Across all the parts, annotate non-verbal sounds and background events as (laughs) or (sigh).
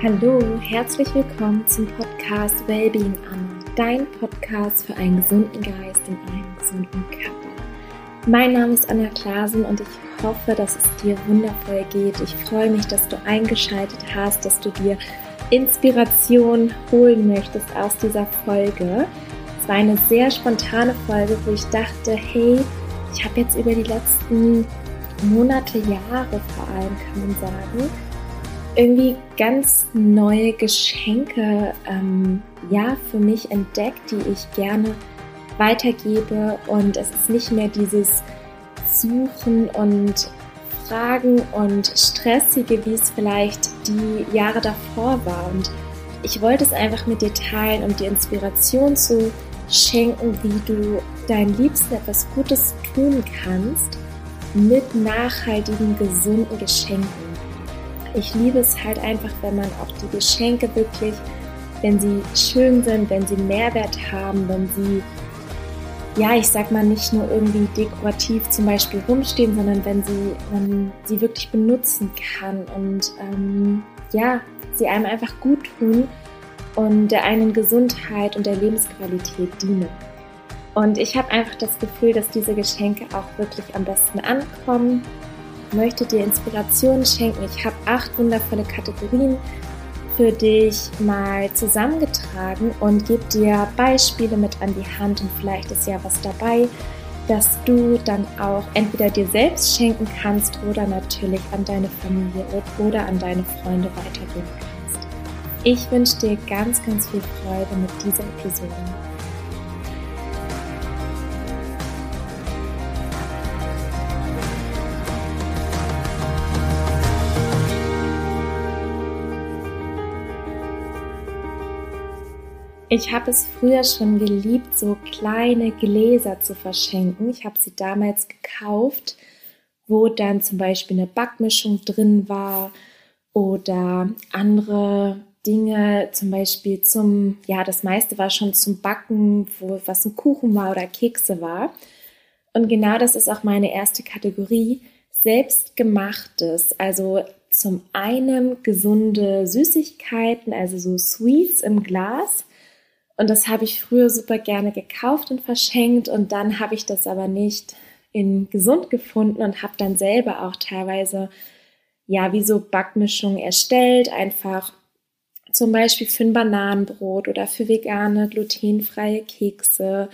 Hallo, herzlich willkommen zum Podcast Wellbeing Anna, dein Podcast für einen gesunden Geist in einem gesunden Körper. Mein Name ist Anna Klasen und ich hoffe, dass es dir wundervoll geht. Ich freue mich, dass du eingeschaltet hast, dass du dir Inspiration holen möchtest aus dieser Folge. Es war eine sehr spontane Folge, wo ich dachte, hey, ich habe jetzt über die letzten Monate, Jahre vor allem, kann man sagen, irgendwie ganz neue Geschenke ähm, ja für mich entdeckt, die ich gerne weitergebe. Und es ist nicht mehr dieses Suchen und Fragen und stressige, wie es vielleicht die Jahre davor war. Und ich wollte es einfach mit dir teilen, um dir Inspiration zu schenken, wie du deinen Liebsten etwas Gutes tun kannst mit nachhaltigen, gesunden Geschenken ich liebe es halt einfach, wenn man auch die Geschenke wirklich, wenn sie schön sind, wenn sie Mehrwert haben, wenn sie, ja, ich sag mal, nicht nur irgendwie dekorativ zum Beispiel rumstehen, sondern wenn sie, man sie wirklich benutzen kann und ähm, ja, sie einem einfach gut tun und der einen Gesundheit und der Lebensqualität dienen. Und ich habe einfach das Gefühl, dass diese Geschenke auch wirklich am besten ankommen möchte dir Inspiration schenken. Ich habe acht wundervolle Kategorien für dich mal zusammengetragen und gebe dir Beispiele mit an die Hand und vielleicht ist ja was dabei, dass du dann auch entweder dir selbst schenken kannst oder natürlich an deine Familie oder an deine Freunde weitergeben kannst. Ich wünsche dir ganz, ganz viel Freude mit dieser Episode. Ich habe es früher schon geliebt, so kleine Gläser zu verschenken. Ich habe sie damals gekauft, wo dann zum Beispiel eine Backmischung drin war oder andere Dinge, zum Beispiel zum, ja, das meiste war schon zum Backen, wo was ein Kuchen war oder Kekse war. Und genau das ist auch meine erste Kategorie, selbstgemachtes, also zum einen gesunde Süßigkeiten, also so Sweets im Glas und das habe ich früher super gerne gekauft und verschenkt. Und dann habe ich das aber nicht in gesund gefunden und habe dann selber auch teilweise ja wie so Backmischungen erstellt, einfach zum Beispiel für ein Bananenbrot oder für vegane glutenfreie Kekse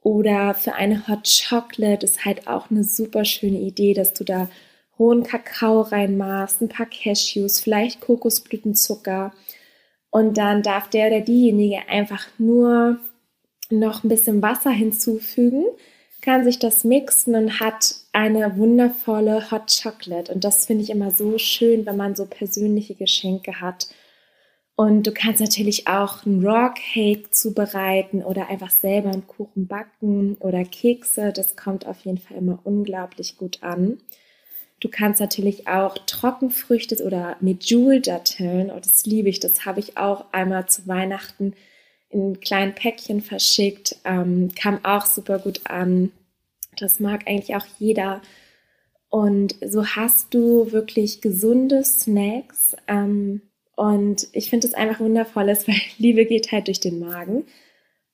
oder für eine Hot Chocolate ist halt auch eine super schöne Idee, dass du da hohen Kakao reinmachst, ein paar Cashews, vielleicht Kokosblütenzucker und dann darf der oder diejenige einfach nur noch ein bisschen Wasser hinzufügen, kann sich das mixen und hat eine wundervolle Hot Chocolate. Und das finde ich immer so schön, wenn man so persönliche Geschenke hat. Und du kannst natürlich auch einen Raw Cake zubereiten oder einfach selber einen Kuchen backen oder Kekse. Das kommt auf jeden Fall immer unglaublich gut an. Du kannst natürlich auch Trockenfrüchte oder Medjool-Datteln, oh, das liebe ich, das habe ich auch einmal zu Weihnachten in kleinen Päckchen verschickt, ähm, kam auch super gut an. Das mag eigentlich auch jeder. Und so hast du wirklich gesunde Snacks. Ähm, und ich finde es einfach wundervoll, weil (laughs) Liebe geht halt durch den Magen.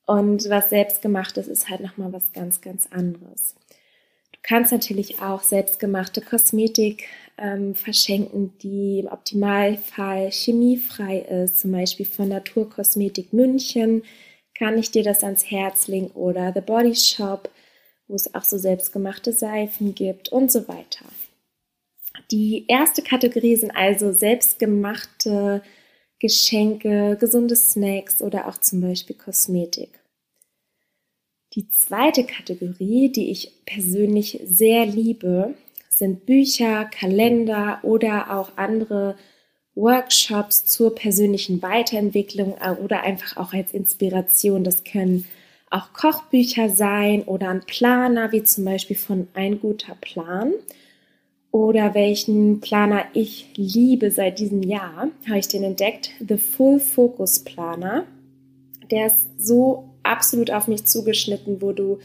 Und was selbstgemachtes ist halt nochmal was ganz, ganz anderes kannst natürlich auch selbstgemachte Kosmetik ähm, verschenken, die im Optimalfall chemiefrei ist, zum Beispiel von Naturkosmetik München kann ich dir das ans Herz legen oder The Body Shop, wo es auch so selbstgemachte Seifen gibt und so weiter. Die erste Kategorie sind also selbstgemachte Geschenke, gesunde Snacks oder auch zum Beispiel Kosmetik. Die zweite Kategorie, die ich persönlich sehr liebe, sind Bücher, Kalender oder auch andere Workshops zur persönlichen Weiterentwicklung äh, oder einfach auch als Inspiration. Das können auch Kochbücher sein oder ein Planer, wie zum Beispiel von Ein guter Plan. Oder welchen Planer ich liebe seit diesem Jahr, habe ich den entdeckt. The Full Focus Planer. Der ist so absolut auf mich zugeschnitten, wo du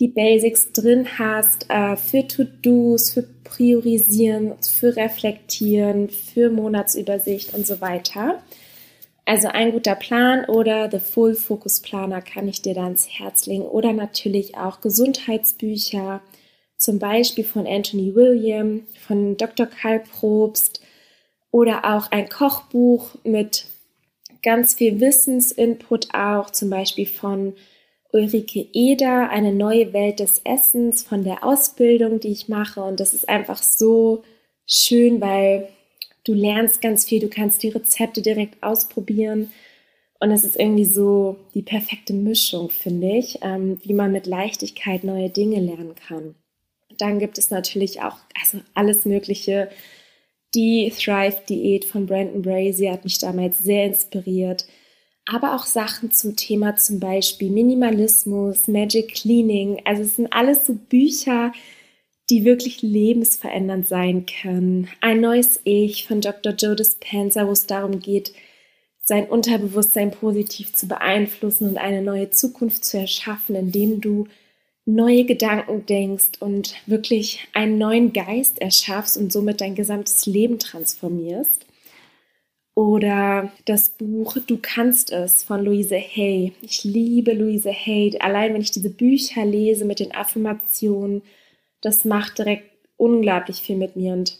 die Basics drin hast äh, für To-Dos, für Priorisieren, für Reflektieren, für Monatsübersicht und so weiter. Also ein guter Plan oder The Full Focus Planer kann ich dir da ans Herz legen oder natürlich auch Gesundheitsbücher, zum Beispiel von Anthony William, von Dr. Karl Probst oder auch ein Kochbuch mit ganz viel Wissensinput auch, zum Beispiel von Ulrike Eder, eine neue Welt des Essens von der Ausbildung, die ich mache. Und das ist einfach so schön, weil du lernst ganz viel, du kannst die Rezepte direkt ausprobieren. Und es ist irgendwie so die perfekte Mischung, finde ich, ähm, wie man mit Leichtigkeit neue Dinge lernen kann. Dann gibt es natürlich auch also alles Mögliche. Die Thrive-Diät von Brandon Brazier hat mich damals sehr inspiriert. Aber auch Sachen zum Thema zum Beispiel Minimalismus, Magic Cleaning. Also es sind alles so Bücher, die wirklich lebensverändernd sein können. Ein neues Ich von Dr. Joe Dispenza, wo es darum geht, sein Unterbewusstsein positiv zu beeinflussen und eine neue Zukunft zu erschaffen, indem du neue Gedanken denkst und wirklich einen neuen Geist erschaffst und somit dein gesamtes Leben transformierst. Oder das Buch Du kannst es von Louise Hay. Ich liebe Louise Hay. Allein wenn ich diese Bücher lese mit den Affirmationen, das macht direkt unglaublich viel mit mir und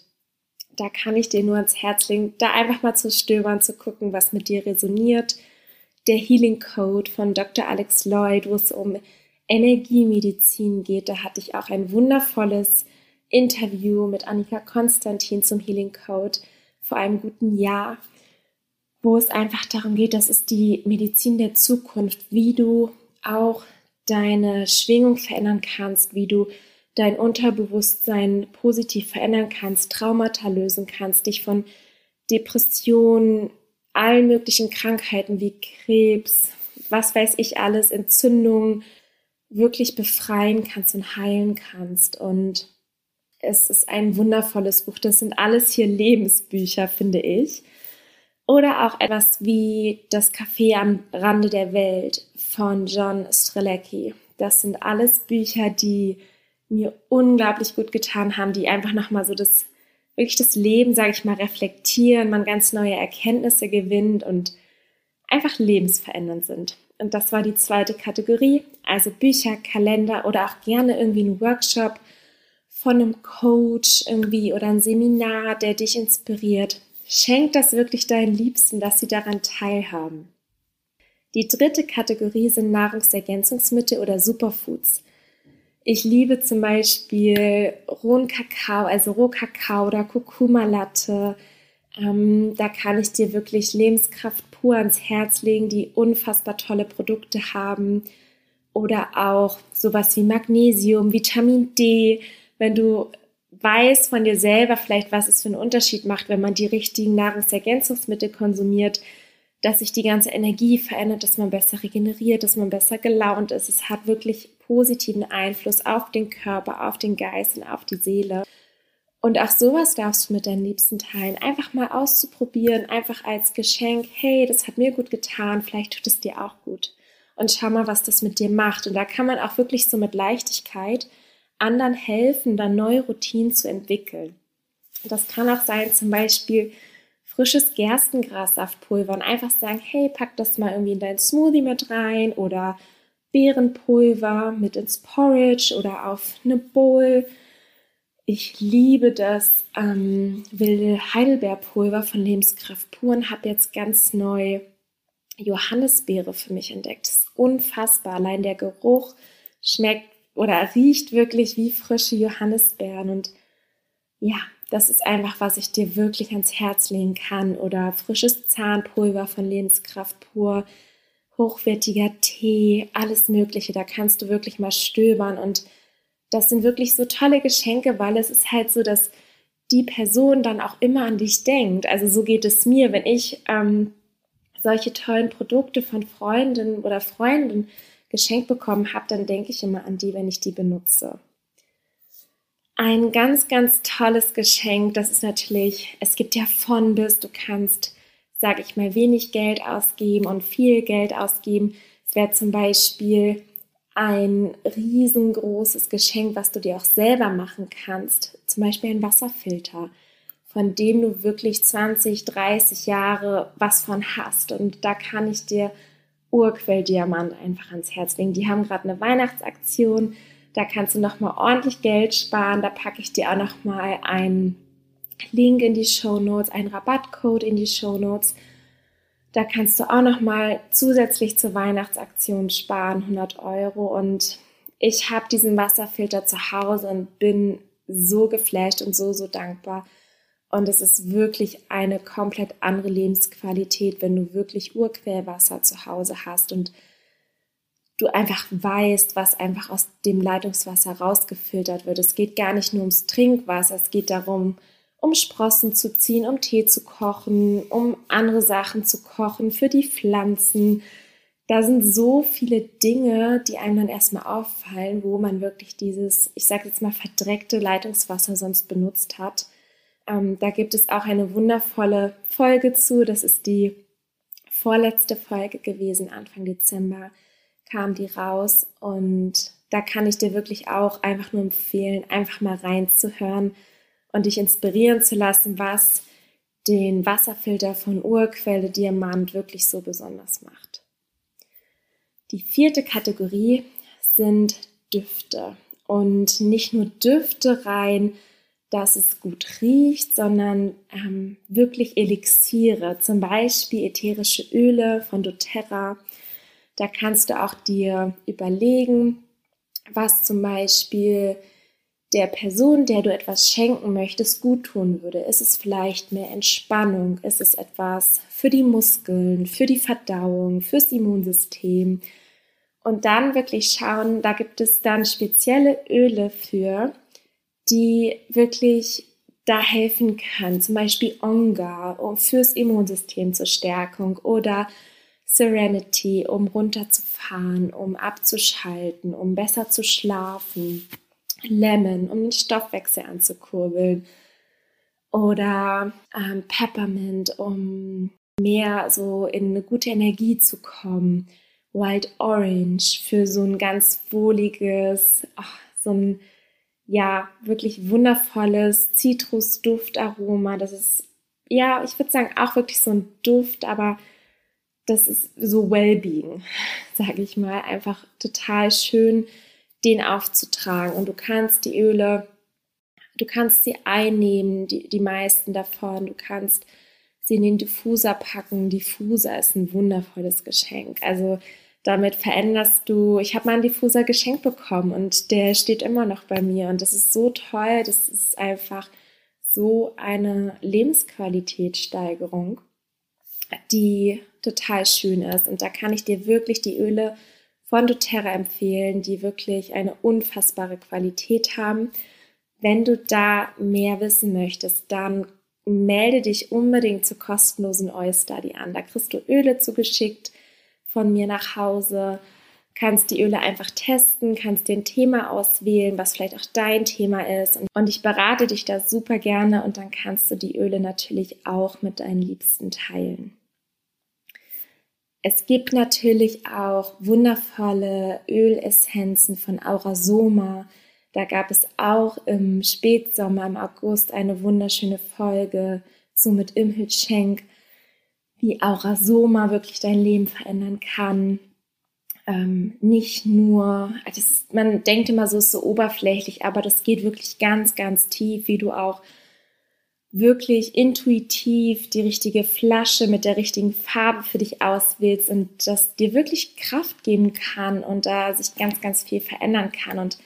da kann ich dir nur ans Herz legen, da einfach mal zu stöbern, zu gucken, was mit dir resoniert. Der Healing Code von Dr. Alex Lloyd, wo es um Energiemedizin geht, da hatte ich auch ein wundervolles Interview mit Annika Konstantin zum Healing Code vor einem guten Jahr, wo es einfach darum geht, das ist die Medizin der Zukunft, wie du auch deine Schwingung verändern kannst, wie du dein Unterbewusstsein positiv verändern kannst, Traumata lösen kannst, dich von Depressionen, allen möglichen Krankheiten wie Krebs, was weiß ich alles, Entzündungen wirklich befreien kannst und heilen kannst. Und es ist ein wundervolles Buch. Das sind alles hier Lebensbücher, finde ich. Oder auch etwas wie Das Café am Rande der Welt von John Strelecki. Das sind alles Bücher, die mir unglaublich gut getan haben, die einfach nochmal so das, wirklich das Leben, sage ich mal, reflektieren, man ganz neue Erkenntnisse gewinnt und einfach lebensverändernd sind. Und das war die zweite Kategorie, also Bücher, Kalender oder auch gerne irgendwie ein Workshop von einem Coach irgendwie oder ein Seminar, der dich inspiriert. Schenk das wirklich deinen Liebsten, dass sie daran teilhaben. Die dritte Kategorie sind Nahrungsergänzungsmittel oder Superfoods. Ich liebe zum Beispiel rohen Kakao, also Rohkakao oder Kurkuma-Latte. Ähm, da kann ich dir wirklich Lebenskraft pur ans Herz legen, die unfassbar tolle Produkte haben. Oder auch sowas wie Magnesium, Vitamin D. Wenn du weißt von dir selber vielleicht, was es für einen Unterschied macht, wenn man die richtigen Nahrungsergänzungsmittel konsumiert, dass sich die ganze Energie verändert, dass man besser regeneriert, dass man besser gelaunt ist. Es hat wirklich positiven Einfluss auf den Körper, auf den Geist und auf die Seele. Und auch sowas darfst du mit deinen Liebsten teilen. Einfach mal auszuprobieren, einfach als Geschenk. Hey, das hat mir gut getan, vielleicht tut es dir auch gut. Und schau mal, was das mit dir macht. Und da kann man auch wirklich so mit Leichtigkeit anderen helfen, dann neue Routinen zu entwickeln. Das kann auch sein, zum Beispiel, frisches Gerstengrassaftpulver und einfach sagen, hey, pack das mal irgendwie in dein Smoothie mit rein oder Beerenpulver mit ins Porridge oder auf eine Bowl. Ich liebe das ähm, wilde Heidelbeerpulver von Lebenskraft pur und habe jetzt ganz neu Johannisbeere für mich entdeckt. Das ist unfassbar. Allein der Geruch schmeckt oder riecht wirklich wie frische Johannisbeeren und ja, das ist einfach, was ich dir wirklich ans Herz legen kann. Oder frisches Zahnpulver von Lebenskraft pur, hochwertiger Tee, alles Mögliche. Da kannst du wirklich mal stöbern. Und das sind wirklich so tolle Geschenke, weil es ist halt so, dass die Person dann auch immer an dich denkt. Also so geht es mir, wenn ich ähm, solche tollen Produkte von Freundinnen oder Freunden geschenkt bekommen habe, dann denke ich immer an die, wenn ich die benutze. Ein ganz, ganz tolles Geschenk, das ist natürlich, es gibt ja von bis, du kannst, sage ich mal, wenig Geld ausgeben und viel Geld ausgeben. Es wäre zum Beispiel ein riesengroßes Geschenk, was du dir auch selber machen kannst zum Beispiel ein Wasserfilter, von dem du wirklich 20, 30 Jahre was von hast. Und da kann ich dir Urquelldiamant einfach ans Herz legen. Die haben gerade eine Weihnachtsaktion. Da kannst du nochmal ordentlich Geld sparen. Da packe ich dir auch nochmal einen Link in die Show Notes, einen Rabattcode in die Show Notes. Da kannst du auch nochmal zusätzlich zur Weihnachtsaktion sparen, 100 Euro. Und ich habe diesen Wasserfilter zu Hause und bin so geflasht und so, so dankbar. Und es ist wirklich eine komplett andere Lebensqualität, wenn du wirklich Urquellwasser zu Hause hast und du einfach weißt, was einfach aus dem Leitungswasser rausgefiltert wird. Es geht gar nicht nur ums Trinkwasser, es geht darum, um Sprossen zu ziehen, um Tee zu kochen, um andere Sachen zu kochen für die Pflanzen. Da sind so viele Dinge, die einem dann erstmal auffallen, wo man wirklich dieses, ich sage jetzt mal, verdreckte Leitungswasser sonst benutzt hat. Ähm, da gibt es auch eine wundervolle Folge zu. Das ist die vorletzte Folge gewesen, Anfang Dezember kam die raus. Und da kann ich dir wirklich auch einfach nur empfehlen, einfach mal reinzuhören und dich inspirieren zu lassen, was den Wasserfilter von Urquelle Diamant wirklich so besonders macht. Die vierte Kategorie sind Düfte. Und nicht nur Düfte rein, dass es gut riecht, sondern ähm, wirklich Elixiere, zum Beispiel ätherische Öle von doTERRA. Da kannst du auch dir überlegen, was zum Beispiel der Person, der du etwas schenken möchtest, gut tun würde. Ist es vielleicht mehr Entspannung? Ist es etwas für die Muskeln, für die Verdauung, fürs Immunsystem? Und dann wirklich schauen, da gibt es dann spezielle Öle für, die wirklich da helfen können. Zum Beispiel Onga um fürs Immunsystem zur Stärkung oder Serenity, um runterzufahren, um abzuschalten, um besser zu schlafen. Lemon, um den Stoffwechsel anzukurbeln. Oder ähm, Peppermint, um mehr so in eine gute Energie zu kommen. Wild Orange für so ein ganz wohliges, ach, so ein ja wirklich wundervolles Zitrusduftaroma. Das ist ja, ich würde sagen auch wirklich so ein Duft, aber das ist so Wellbeing, (laughs) sage ich mal, einfach total schön den aufzutragen. Und du kannst die Öle, du kannst sie einnehmen, die, die meisten davon. Du kannst sie in den Diffuser packen. Diffuser ist ein wundervolles Geschenk. Also damit veränderst du, ich habe mal einen Diffuser geschenkt bekommen und der steht immer noch bei mir und das ist so toll, das ist einfach so eine Lebensqualitätssteigerung, die total schön ist und da kann ich dir wirklich die Öle von doTERRA empfehlen, die wirklich eine unfassbare Qualität haben. Wenn du da mehr wissen möchtest, dann melde dich unbedingt zur kostenlosen Oil Study an. Da kriegst du Öle zugeschickt von mir nach Hause, kannst die Öle einfach testen, kannst dir ein Thema auswählen, was vielleicht auch dein Thema ist. Und ich berate dich da super gerne und dann kannst du die Öle natürlich auch mit deinen Liebsten teilen. Es gibt natürlich auch wundervolle Ölessenzen von Aurasoma. Da gab es auch im Spätsommer, im August, eine wunderschöne Folge zu mit Imhit Schenk, wie Aurasoma wirklich dein Leben verändern kann. Ähm, nicht nur, also ist, man denkt immer so, ist so oberflächlich, aber das geht wirklich ganz, ganz tief, wie du auch wirklich intuitiv die richtige Flasche mit der richtigen Farbe für dich auswählst und das dir wirklich Kraft geben kann und da sich ganz, ganz viel verändern kann. Und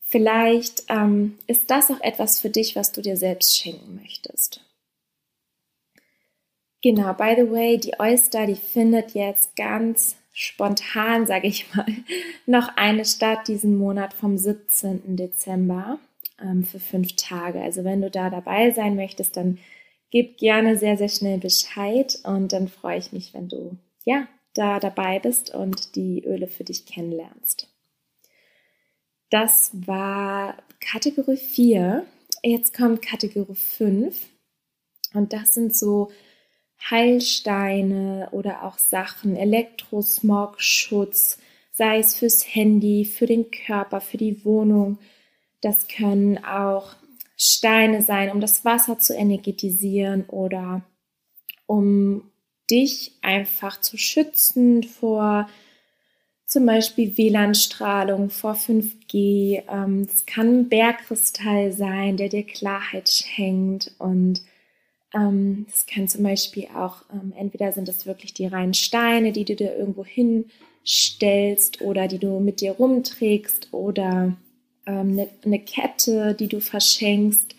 vielleicht ähm, ist das auch etwas für dich, was du dir selbst schenken möchtest. Genau, by the way, die Oyster, die findet jetzt ganz spontan, sage ich mal, (laughs) noch eine statt diesen Monat vom 17. Dezember ähm, für fünf Tage. Also wenn du da dabei sein möchtest, dann gib gerne sehr, sehr schnell Bescheid und dann freue ich mich, wenn du ja da dabei bist und die Öle für dich kennenlernst. Das war Kategorie 4. Jetzt kommt Kategorie 5 und das sind so Heilsteine oder auch Sachen, Elektrosmog-Schutz, sei es fürs Handy, für den Körper, für die Wohnung, das können auch Steine sein, um das Wasser zu energetisieren oder um dich einfach zu schützen vor zum Beispiel WLAN-Strahlung, vor 5G. Ähm, es kann ein Bergkristall sein, der dir Klarheit schenkt und ähm, es kann zum Beispiel auch, ähm, entweder sind es wirklich die reinen Steine, die du dir irgendwo hinstellst oder die du mit dir rumträgst oder eine, ähm, eine Kette, die du verschenkst,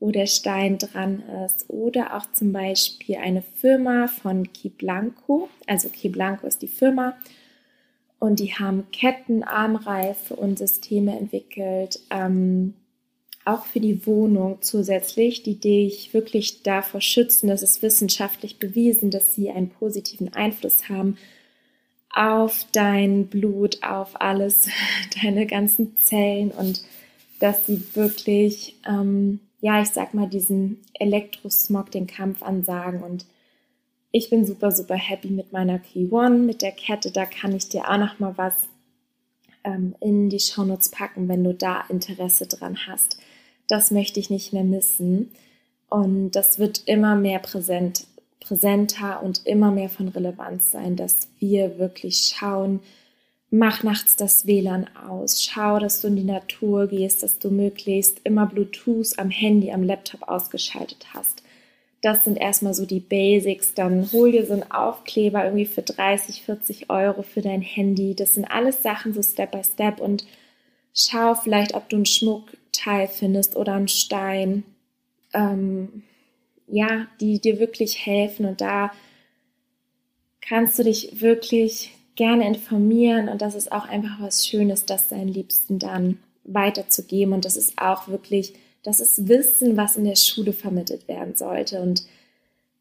wo der Stein dran ist. Oder auch zum Beispiel eine Firma von Key Blanco. Also Key Blanco ist die Firma. Und die haben Ketten, Armreife und Systeme entwickelt, ähm, auch für die Wohnung zusätzlich, die dich wirklich davor schützen. Das ist wissenschaftlich bewiesen, dass sie einen positiven Einfluss haben auf dein Blut, auf alles, (laughs) deine ganzen Zellen und dass sie wirklich, ähm, ja, ich sag mal, diesen Elektrosmog den Kampf ansagen und ich bin super, super happy mit meiner Key One, mit der Kette. Da kann ich dir auch noch mal was ähm, in die Shownotes packen, wenn du da Interesse dran hast. Das möchte ich nicht mehr missen. Und das wird immer mehr präsent präsenter und immer mehr von Relevanz sein, dass wir wirklich schauen, mach nachts das WLAN aus, schau, dass du in die Natur gehst, dass du möglichst immer Bluetooth am Handy, am Laptop ausgeschaltet hast. Das sind erstmal so die Basics. Dann hol dir so einen Aufkleber irgendwie für 30, 40 Euro für dein Handy. Das sind alles Sachen so Step by Step und schau vielleicht, ob du ein Schmuckteil findest oder einen Stein. Ähm, ja, die dir wirklich helfen und da kannst du dich wirklich gerne informieren und das ist auch einfach was Schönes, das deinen Liebsten dann weiterzugeben und das ist auch wirklich, das ist Wissen, was in der Schule vermittelt werden sollte und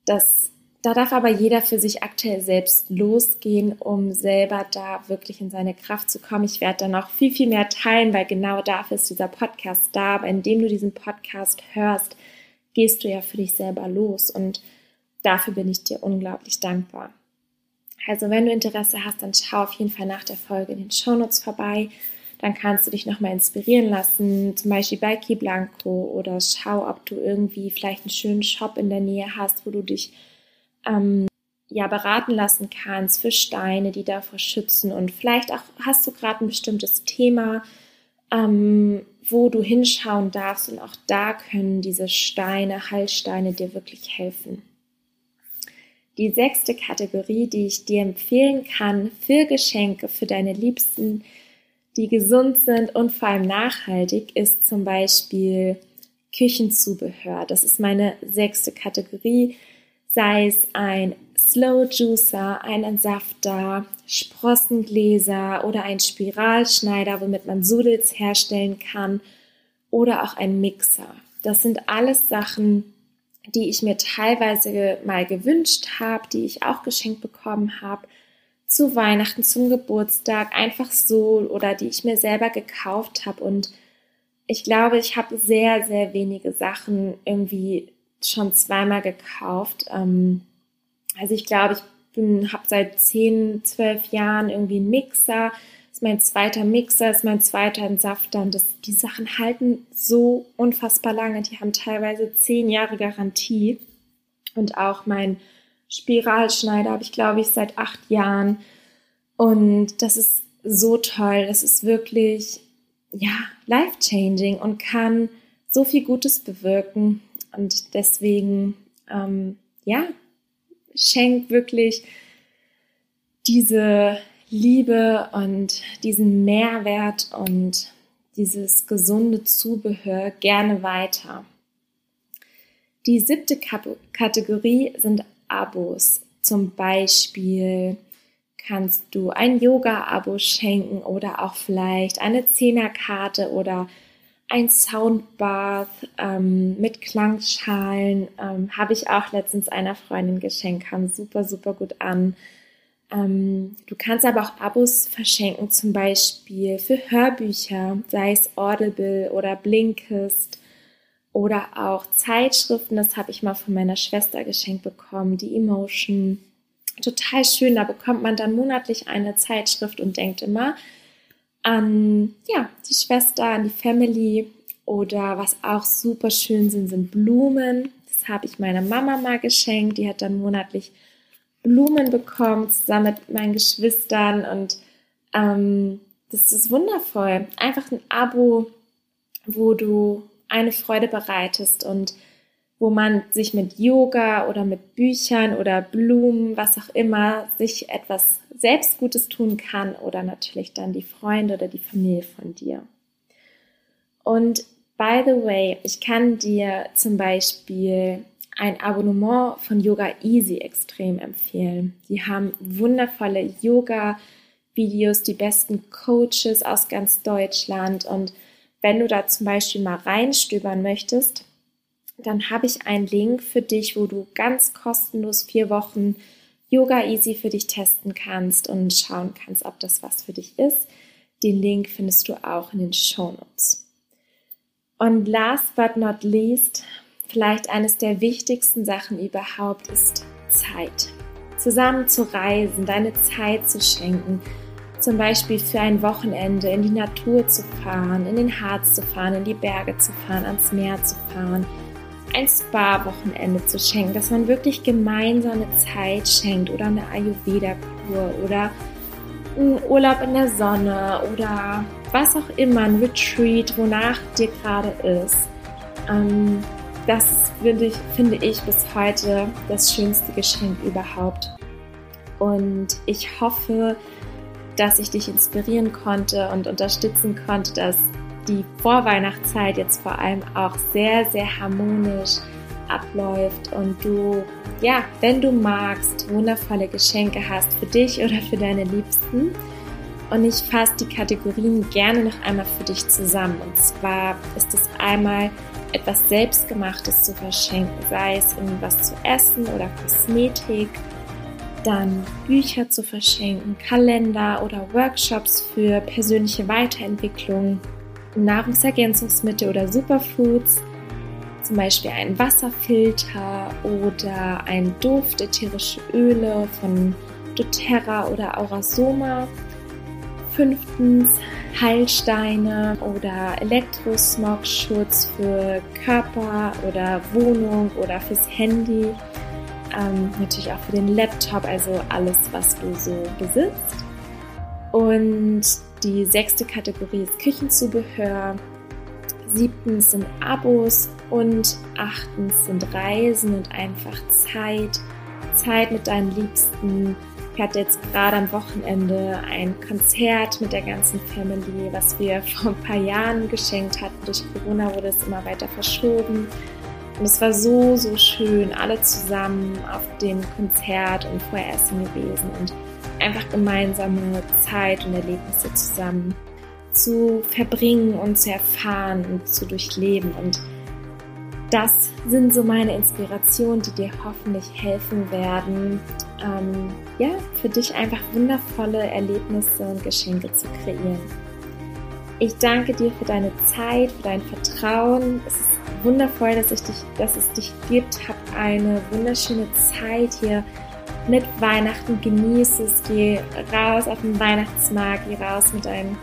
das, da darf aber jeder für sich aktuell selbst losgehen, um selber da wirklich in seine Kraft zu kommen. Ich werde dann noch viel, viel mehr teilen, weil genau dafür ist dieser Podcast da, aber indem du diesen Podcast hörst, gehst du ja für dich selber los und dafür bin ich dir unglaublich dankbar. Also wenn du Interesse hast, dann schau auf jeden Fall nach der Folge in den Shownotes vorbei. Dann kannst du dich nochmal inspirieren lassen, zum Beispiel bei Key Blanco oder schau, ob du irgendwie vielleicht einen schönen Shop in der Nähe hast, wo du dich ähm, ja beraten lassen kannst für Steine, die davor schützen und vielleicht auch hast du gerade ein bestimmtes Thema, ähm, wo du hinschauen darfst und auch da können diese Steine, Heilsteine dir wirklich helfen. Die sechste Kategorie, die ich dir empfehlen kann für Geschenke für deine Liebsten, die gesund sind und vor allem nachhaltig, ist zum Beispiel Küchenzubehör. Das ist meine sechste Kategorie sei es ein Slow Juicer, ein Entsafter, Sprossengläser oder ein Spiralschneider, womit man Sudels herstellen kann oder auch ein Mixer. Das sind alles Sachen, die ich mir teilweise mal gewünscht habe, die ich auch geschenkt bekommen habe, zu Weihnachten, zum Geburtstag, einfach so oder die ich mir selber gekauft habe. Und ich glaube, ich habe sehr, sehr wenige Sachen irgendwie schon zweimal gekauft. Ähm, also ich glaube, ich habe seit 10, 12 Jahren irgendwie einen Mixer. Das ist mein zweiter Mixer, ist mein zweiter Entsafter. Und das, die Sachen halten so unfassbar lange. Die haben teilweise 10 Jahre Garantie. Und auch mein Spiralschneider habe ich, glaube ich, seit acht Jahren. Und das ist so toll. Das ist wirklich, ja, life-changing und kann so viel Gutes bewirken. Und deswegen, ähm, ja, schenk wirklich diese Liebe und diesen Mehrwert und dieses gesunde Zubehör gerne weiter. Die siebte Kategorie sind Abos. Zum Beispiel kannst du ein Yoga-Abo schenken oder auch vielleicht eine Zehnerkarte oder ein Soundbath ähm, mit Klangschalen ähm, habe ich auch letztens einer Freundin geschenkt, kam super, super gut an. Ähm, du kannst aber auch Abos verschenken, zum Beispiel für Hörbücher, sei es Audible oder Blinkist oder auch Zeitschriften. Das habe ich mal von meiner Schwester geschenkt bekommen, die Emotion. Total schön, da bekommt man dann monatlich eine Zeitschrift und denkt immer, an ja, die Schwester, an die Family Oder was auch super schön sind, sind Blumen. Das habe ich meiner Mama mal geschenkt. Die hat dann monatlich Blumen bekommen, zusammen mit meinen Geschwistern. Und ähm, das ist wundervoll. Einfach ein Abo, wo du eine Freude bereitest und wo man sich mit Yoga oder mit Büchern oder Blumen, was auch immer, sich etwas selbst Gutes tun kann oder natürlich dann die Freunde oder die Familie von dir. Und by the way, ich kann dir zum Beispiel ein Abonnement von Yoga Easy extrem empfehlen. Die haben wundervolle Yoga-Videos, die besten Coaches aus ganz Deutschland. Und wenn du da zum Beispiel mal reinstöbern möchtest, dann habe ich einen Link für dich, wo du ganz kostenlos vier Wochen Yoga Easy für dich testen kannst und schauen kannst, ob das was für dich ist. Den Link findest du auch in den Show Notes. Und last but not least, vielleicht eines der wichtigsten Sachen überhaupt ist Zeit. Zusammen zu reisen, deine Zeit zu schenken, zum Beispiel für ein Wochenende in die Natur zu fahren, in den Harz zu fahren, in die Berge zu fahren, ans Meer zu fahren, ein Spa-Wochenende zu schenken, dass man wirklich gemeinsame Zeit schenkt oder eine Ayurveda-Kur oder einen Urlaub in der Sonne oder was auch immer, ein Retreat, wonach dir gerade ist. Ähm, das finde ich, finde ich bis heute das schönste Geschenk überhaupt. Und ich hoffe, dass ich dich inspirieren konnte und unterstützen konnte, dass die Vorweihnachtszeit jetzt vor allem auch sehr, sehr harmonisch abläuft und du, ja, wenn du magst, wundervolle Geschenke hast für dich oder für deine Liebsten. Und ich fasse die Kategorien gerne noch einmal für dich zusammen. Und zwar ist es einmal etwas Selbstgemachtes zu verschenken, sei es irgendwas zu essen oder Kosmetik, dann Bücher zu verschenken, Kalender oder Workshops für persönliche Weiterentwicklung, Nahrungsergänzungsmittel oder Superfoods, zum Beispiel ein Wasserfilter oder ein Duft, ätherische Öle von doTERRA oder Aurasoma. Fünftens Heilsteine oder Elektrosmogschutz für Körper oder Wohnung oder fürs Handy. Ähm, natürlich auch für den Laptop, also alles, was du so besitzt. Und die sechste Kategorie ist Küchenzubehör. Siebtens sind Abos und achtens sind Reisen und einfach Zeit. Zeit mit deinen Liebsten. Ich hatte jetzt gerade am Wochenende ein Konzert mit der ganzen Family, was wir (laughs) vor ein paar Jahren geschenkt hatten. Durch Corona wurde es immer weiter verschoben. Und es war so, so schön, alle zusammen auf dem Konzert und vorher essen gewesen. Und einfach gemeinsame Zeit und Erlebnisse zusammen zu verbringen und zu erfahren und zu durchleben. Und das sind so meine Inspirationen, die dir hoffentlich helfen werden, ähm, ja, für dich einfach wundervolle Erlebnisse und Geschenke zu kreieren. Ich danke dir für deine Zeit, für dein Vertrauen. Es ist wundervoll, dass, ich dich, dass es dich gibt. Hab eine wunderschöne Zeit hier mit Weihnachten, genieße es, geh raus auf den Weihnachtsmarkt, geh raus mit deinen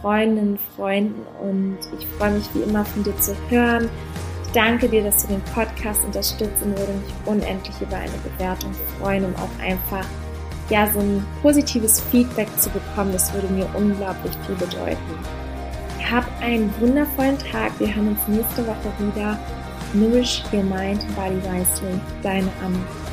Freundinnen, Freunden und ich freue mich wie immer von dir zu hören. Ich danke dir, dass du den Podcast unterstützt und würde mich unendlich über eine Bewertung freuen, um auch einfach ja, so ein positives Feedback zu bekommen. Das würde mir unglaublich viel bedeuten. Hab einen wundervollen Tag. Wir hören uns nächste Woche wieder. Nourish Your Mind Body Wisely. Deine Anna.